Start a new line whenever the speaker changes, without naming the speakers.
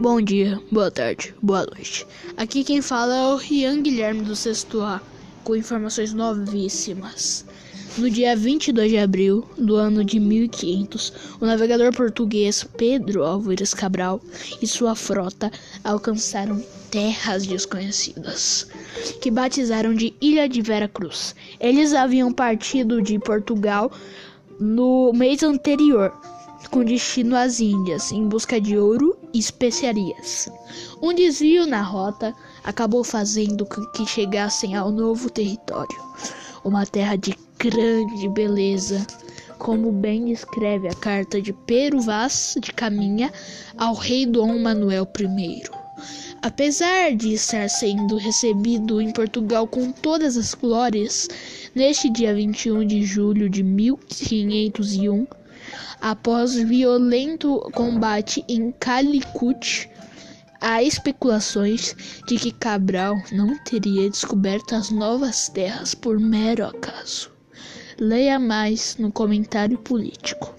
Bom dia, boa tarde, boa noite. Aqui quem fala é o Rian Guilherme do Sexto A, com informações novíssimas. No dia 22 de abril do ano de 1500, o navegador português Pedro Álvares Cabral e sua frota alcançaram terras desconhecidas, que batizaram de Ilha de Vera Cruz. Eles haviam partido de Portugal no mês anterior com destino às Índias em busca de ouro especiarias. Um desvio na rota acabou fazendo com que chegassem ao novo território, uma terra de grande beleza, como bem descreve a carta de Pero Vaz de Caminha ao rei Dom Manuel I. Apesar de estar sendo recebido em Portugal com todas as glórias, neste dia 21 de julho de 1501, Após violento combate em Calicut, há especulações de que Cabral não teria descoberto as novas terras por mero acaso. Leia mais no comentário político.